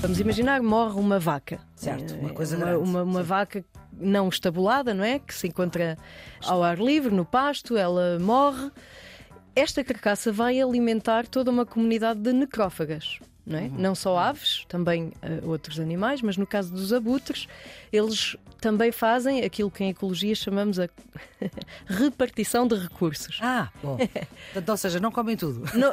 Vamos imaginar, morre uma vaca. Certo, uma É, coisa uma, grande, uma, uma vaca não estabulada, não é? Que se encontra ao ar livre, no pasto, ela morre. Esta carcaça vai alimentar toda uma comunidade de necrófagas. Não, é? não só aves, também eh, outros animais, mas no caso dos abutres, eles também fazem aquilo que em ecologia chamamos a repartição de recursos. Ah, bom. Portanto, ou seja, não comem tudo. Não,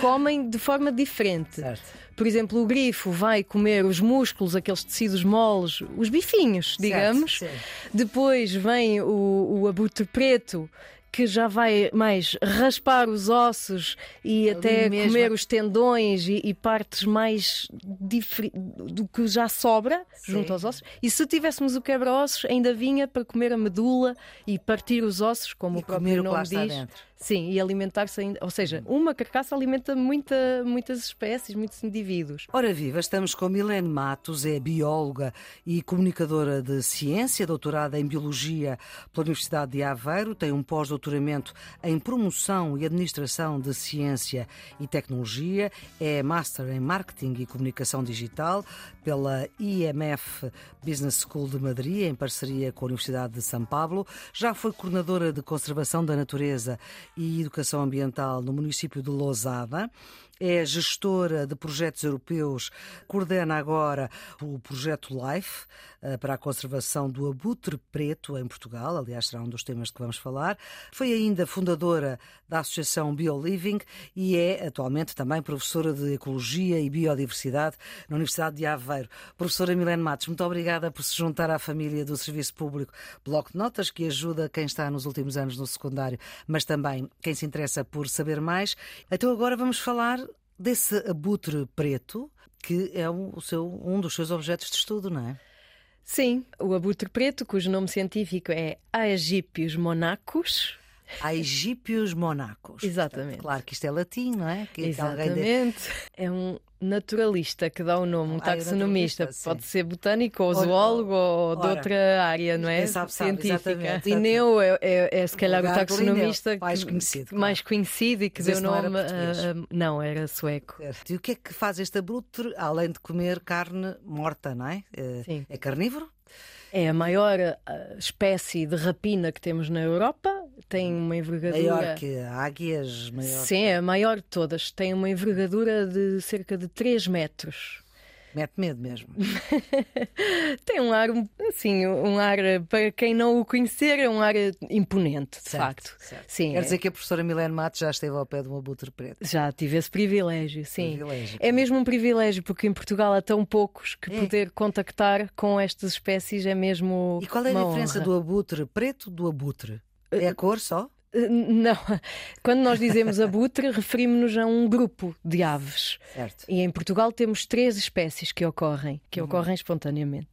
comem de forma diferente. Certo. Por exemplo, o grifo vai comer os músculos, aqueles tecidos moles, os bifinhos, digamos. Certo, Depois vem o, o abutre preto. Que já vai mais raspar os ossos e até mesmo. comer os tendões e, e partes mais do que já sobra junto aos ossos. E se tivéssemos o quebra-ossos, ainda vinha para comer a medula e partir os ossos, como E o comer próprio nome diz. dentro. Sim, e alimentar-se ainda. Ou seja, uma carcaça alimenta muita, muitas espécies, muitos indivíduos. Ora viva, estamos com Milene Matos, é bióloga e comunicadora de ciência, doutorada em Biologia pela Universidade de Aveiro, tem um pós-doutoramento em Promoção e Administração de Ciência e Tecnologia, é Master em Marketing e Comunicação Digital pela IMF Business School de Madrid, em parceria com a Universidade de São Paulo, já foi coordenadora de Conservação da Natureza e Educação Ambiental no município de Lousada, é gestora de projetos europeus, coordena agora o projeto LIFE eh, para a conservação do abutre preto em Portugal, aliás, será um dos temas de que vamos falar. Foi ainda fundadora da Associação BioLiving e é atualmente também professora de Ecologia e Biodiversidade na Universidade de Aveiro. Professora Milene Matos, muito obrigada por se juntar à família do Serviço Público Bloco de Notas, que ajuda quem está nos últimos anos no secundário, mas também quem se interessa por saber mais. Então agora vamos falar desse abutre preto, que é um, o seu, um dos seus objetos de estudo, não é? Sim, o abutre preto, cujo nome científico é Aegypius monachus. Aegypius monachus. Exatamente. Claro que isto é latim, não é? Que de- Exatamente. É um naturalista que dá o nome, um Ah, é taxonomista. sim. Pode ser botânico ou zoólogo ou de ora. outra área, não é? Sabe, sabe, Científica. exatamente, Linneu é, é- é se calhar o Gato taxonomista mais conhecido, claro. mais conhecido e que Mas deu esse não era nome. a- não, era sueco. Certo. E o que é que faz este abutre, além de comer carne morta, não é? É, Sim. é carnívoro? É a maior ah, espécie de rapina que temos na Europa. Tem uma envergadura. Maior que águias, maior. Sim, é a maior de todas. Tem uma envergadura de cerca de 3 metros. Mete medo mesmo. Tem um ar, assim, um ar, para quem não o conhecer, é um ar imponente, de Certo, facto. certo. Sim, Quer é- dizer que a professora Milene Matos já esteve ao pé de um abutre preto. já tive esse privilégio, sim. Privilégio. É mesmo um privilégio, porque em Portugal há tão poucos que É. poder contactar com estas espécies é mesmo. E qual é a diferença honra. do abutre preto do abutre? É a cor só? Eh, Não, quando nós dizemos abutre, referimos-nos a um grupo de aves. Certo. E em Portugal temos três espécies que ocorrem, que Uhum. ocorrem espontaneamente.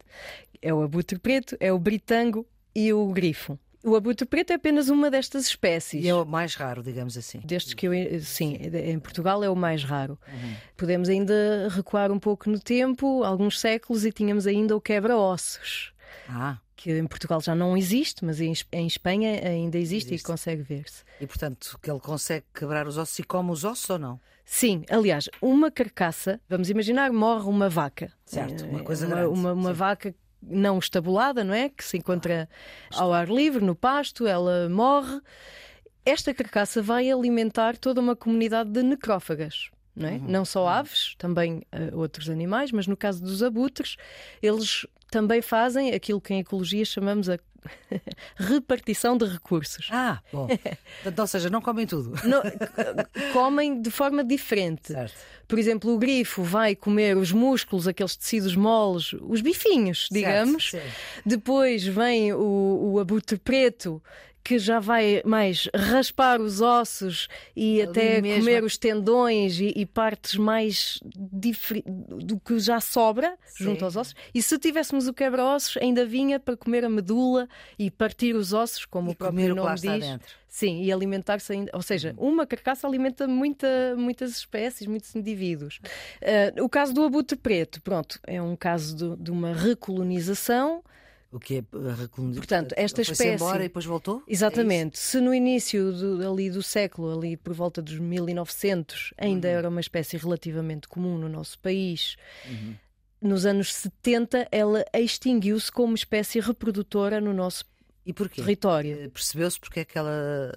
É o abutre preto, é o britango e o grifo. O abutre preto é apenas uma destas espécies. E é o mais raro, digamos assim. Destes que eu, sim, em Portugal é o mais raro. Uhum. Podemos ainda recuar um pouco no tempo, alguns séculos, e tínhamos ainda o quebra-ossos, Ah, que em Portugal já não existe, mas em, em Espanha ainda existe, Existe. e consegue ver-se. e portanto que ele consegue quebrar os ossos e come os ossos ou não? Sim, aliás, uma carcaça, vamos imaginar, morre uma vaca. Certo, uma É, coisa uma, grande, Uma, uma vaca não estabulada, não é? Que se encontra ao ar livre, no pasto, ela morre. Esta carcaça vai alimentar toda uma comunidade de necrófagas. Não, é? não só aves, também eh, outros animais, mas no caso dos abutres, eles também fazem aquilo que em ecologia chamamos a repartição de recursos. Ah, bom. Ou seja, não comem tudo. Não- comem de forma diferente. Certo. Por exemplo, o grifo vai comer os músculos, aqueles tecidos moles, os bifinhos, digamos. Certo. Depois vem o, o abutre preto. Que já vai mais raspar os ossos e Ali até mesmo. comer os tendões e, e partes mais do que já sobra junto Sim. aos ossos. E se tivéssemos o quebra-ossos, ainda vinha para comer a medula e partir os ossos, como E o próprio o nome está diz. Sim, e alimentar-se ainda. Ou seja, uma carcaça alimenta muita, muitas espécies, muitos indivíduos. Ah, o caso do abutre preto, pronto, é um caso de, de uma recolonização O que é recluso. Portanto, esta espécie. embora e depois voltou? É Exatamente. Se no início do, ali do século, ali por volta dos 1900, ainda Uhum. era uma espécie relativamente comum no nosso país, Uhum. nos anos 70 ela extinguiu-se como espécie reprodutora no nosso E porquê? território. Eh, Percebeu-se porque é que ela.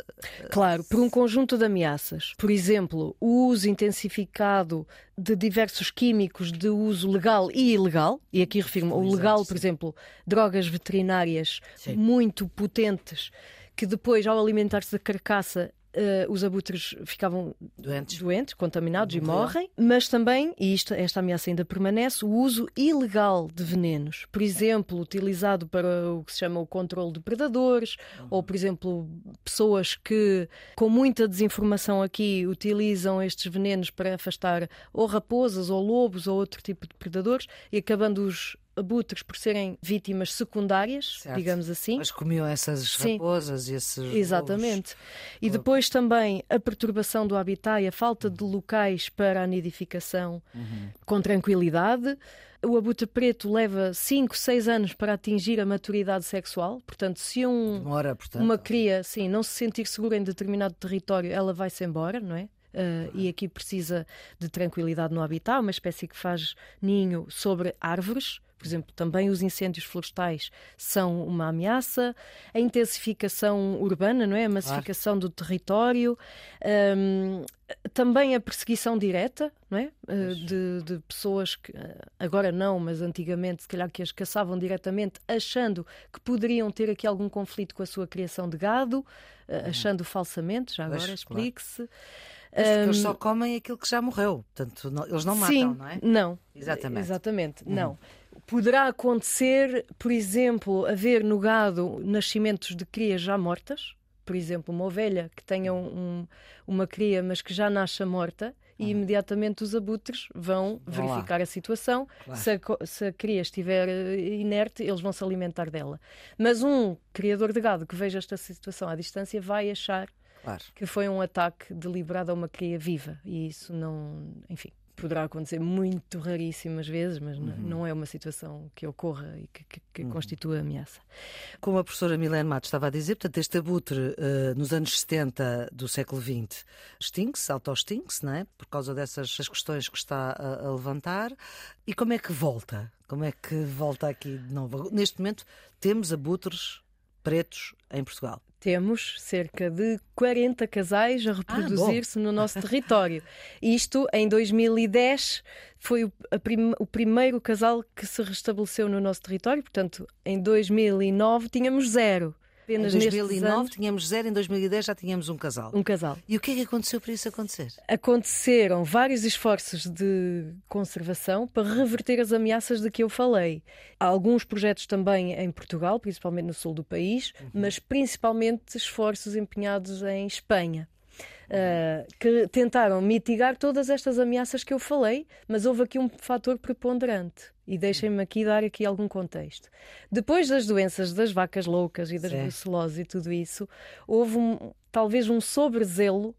Claro, por um conjunto de ameaças. Por exemplo, o uso intensificado de diversos químicos de uso legal e ilegal, e aqui refiro-me Exato, legal, por exemplo, drogas veterinárias Sim. muito potentes, que depois, ao alimentar-se da carcaça, eh, os abutres ficavam Doentes. doentes, contaminados e morrem, mas também, e isto, esta ameaça ainda permanece, o uso ilegal de venenos. Por exemplo, utilizado para o que se chama o controle de predadores, ou, por exemplo, pessoas que, com muita desinformação aqui, utilizam estes venenos para afastar ou raposas, ou lobos, ou outro tipo de predadores, e acabando os abutres por serem vítimas secundárias, Certo. digamos assim. Mas comiam essas raposas e esses. Exatamente. E depois também a perturbação do habitat e a falta de locais para a nidificação Uhum. com tranquilidade. O abutre preto leva 5, 6 anos para atingir a maturidade sexual. Portanto, se um, Demora, portanto. uma cria sim, não se sentir segura em determinado território, ela vai-se embora, não é? Uh, e aqui precisa de tranquilidade no habitat, uma espécie que faz ninho sobre árvores. Por exemplo, também os incêndios florestais são uma ameaça. A intensificação urbana, não é? A massificação do território. Um, também a perseguição direta, não é? Uh, de, de pessoas que, uh, agora não, mas antigamente, se calhar que as caçavam diretamente, achando que poderiam ter aqui algum conflito com a sua criação de gado, uh, achando falsamente, já agora claro. explique-se. Mas porque eles Um, só comem aquilo que já morreu. Portanto, não- eles não Sim, matam, não é? Não. Exatamente. Exatamente, não. Poderá acontecer, por exemplo, haver no gado nascimentos de crias já mortas. Por exemplo, uma ovelha que tenha um- um- uma cria, mas que já nasça morta, e imediatamente os abutres vão verificar a situação. Claro. Se, a, se a cria estiver eh, inerte, eles vão se alimentar dela. Mas um criador de gado que veja esta situação à distância vai achar Claro. que foi um ataque deliberado a uma cria viva. E isso não. Enfim, poderá acontecer muito raríssimas vezes, mas n- não é uma situação que ocorra e que, que, que constitua ameaça. Como a professora Milene Matos estava a dizer, portanto, este abutre eh, nos anos 70 do século XX extingue-se, auto-extingue-se, não é? Por causa dessas as questões que está a, a levantar. E como é que volta? Como é que volta aqui de novo? Neste momento temos abutres pretos em Portugal. Temos cerca de 40 casais a reproduzir-se no nosso território. Isto, em 2010, foi o, prim- o primeiro casal que se restabeleceu no nosso território. Portanto, em 2009 tínhamos zero. Em Apenas nestes 2009 anos, tínhamos zero, em 2010 já tínhamos um casal. um casal. E o que é que aconteceu para isso acontecer? Aconteceram vários esforços de conservação para reverter as ameaças de que eu falei. Há alguns projetos também em Portugal, principalmente no sul do país, mas principalmente esforços empenhados em Espanha. Uh, que tentaram mitigar todas estas ameaças que eu falei, mas houve aqui um fator preponderante. E deixem-me aqui dar aqui algum contexto. Depois das doenças das vacas loucas e das Sim. bruceloses e tudo isso, houve um- talvez um sobrezelo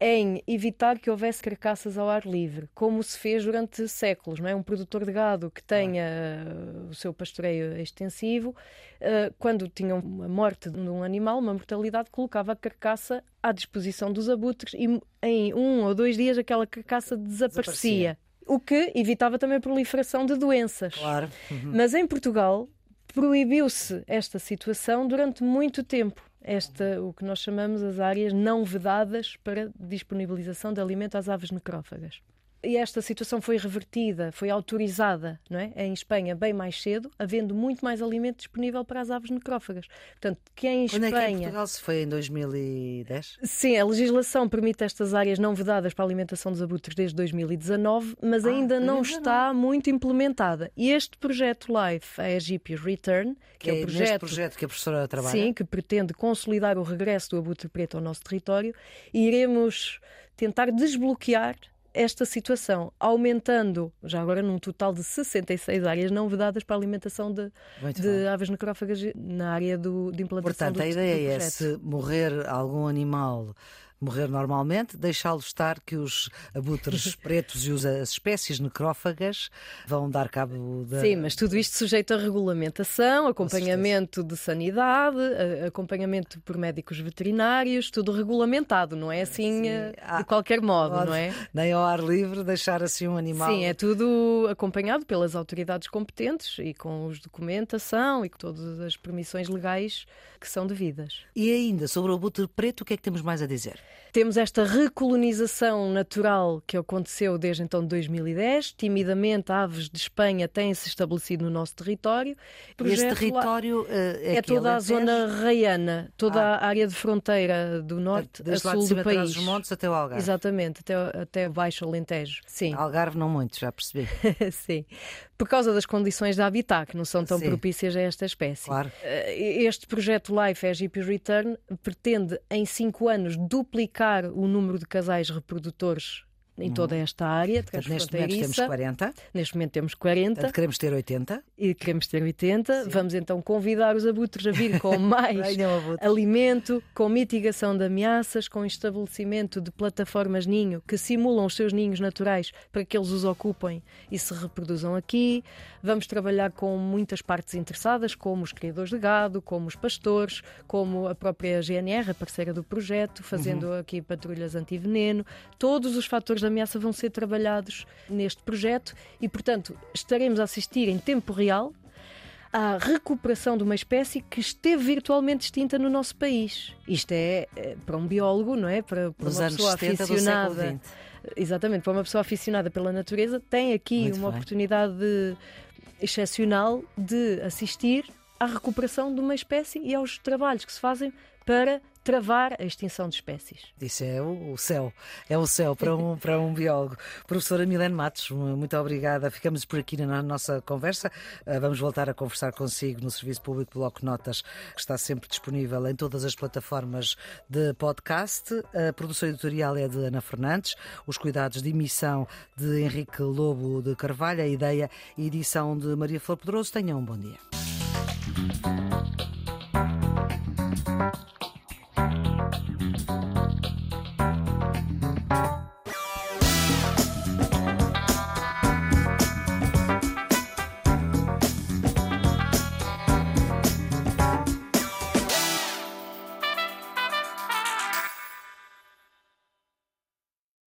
em evitar que houvesse carcaças ao ar livre, como se fez durante séculos. Não é? Um produtor de gado que tenha uh, o seu pastoreio extensivo, uh, quando tinha uma morte de um animal, uma mortalidade, colocava a carcaça à disposição dos abutres e em um ou dois dias aquela carcaça desaparecia. Desaparecia. O que evitava também a proliferação de doenças. Claro. Uhum. Mas em Portugal proibiu-se esta situação durante muito tempo. Esta, o que nós chamamos as áreas não vedadas para disponibilização de alimento às aves necrófagas. E esta situação foi revertida, foi autorizada não é? em Espanha bem mais cedo, havendo muito mais alimento disponível para as aves necrófagas. Portanto, que em Quando é que em Espanha. Portugal se foi? Em 2010? Sim, a legislação permite estas áreas não vedadas para a alimentação dos abutres desde 2019, mas Ah, ainda não 2019. está muito implementada. E este projeto LIFE, a Egyptios Return, que é, o neste projeto, projeto que a professora trabalha? sim, que pretende consolidar o regresso do abutre preto ao nosso território, e iremos tentar desbloquear esta situação, aumentando, já agora num total de 66 áreas não vedadas para a alimentação de, de aves necrófagas na área do, de implantação Portanto, do, a ideia do é se morrer algum animal morrer normalmente, deixá-los estar que os abutres pretos e os, as espécies necrófagas vão dar cabo da. Sim, mas tudo isto sujeito a regulamentação, acompanhamento de sanidade, acompanhamento por médicos veterinários, tudo regulamentado, não é assim Sim. Eh, de qualquer modo, Pode, não é? Nem ao ar livre deixar assim um animal. Sim, é tudo acompanhado pelas autoridades competentes e com os documentação e com todas as permissões legais que são devidas. E ainda sobre o abutre preto, o que é que temos mais a dizer? Temos esta recolonização natural que aconteceu desde então de 2010. Timidamente, aves de Espanha têm-se estabelecido no nosso território. E esse território é, é toda a zona raiana, toda ah. a área de fronteira do norte Desde a sul do país. Dos montes até o Algarve. Exatamente, até, até baixo Alentejo. Sim. Algarve não muito, já percebi. Sim. Por causa das condições de habitat que não são tão Sim. propícias a esta espécie. Claro. Eh, este projeto Life Egyptian Return pretende em cinco anos duplicar o número de casais reprodutores em toda esta área Neste momento temos 40. Neste momento temos 40. Portanto, queremos ter 80. E queremos ter 80. Sim. Vamos então convidar os abutres a vir com mais alimento, com mitigação de ameaças, com estabelecimento de plataformas ninho que simulam os seus ninhos naturais para que eles os ocupem e se reproduzam aqui. Vamos trabalhar com muitas partes interessadas, como os criadores de gado, como os pastores, como a própria GNR, a parceira do projeto, fazendo uhum. aqui patrulhas anti-veneno. Todos os fatores da ameaça vão ser trabalhados neste projeto e, portanto, estaremos a assistir em tempo real à recuperação de uma espécie que esteve virtualmente extinta no nosso país. Isto é, é para um biólogo, não é? Para, para uma pessoa aficionada. Exatamente, para uma pessoa aficionada pela natureza, tem aqui Muito uma bem. oportunidade excepcional de assistir à recuperação de uma espécie e aos trabalhos que se fazem para travar a extinção de espécies. Isso é o céu, é o céu para um, para um biólogo. Professora Milene Matos, muito obrigada. Ficamos por aqui na nossa conversa. Ah, vamos voltar a conversar consigo no Serviço Público Bloco Notas, que está sempre disponível em todas as plataformas de podcast. A produção editorial é de Ana Fernandes, os cuidados de emissão de Henrique Lobo de Carvalho, a ideia e edição de Maria Flor Pedroso. Tenham um bom dia.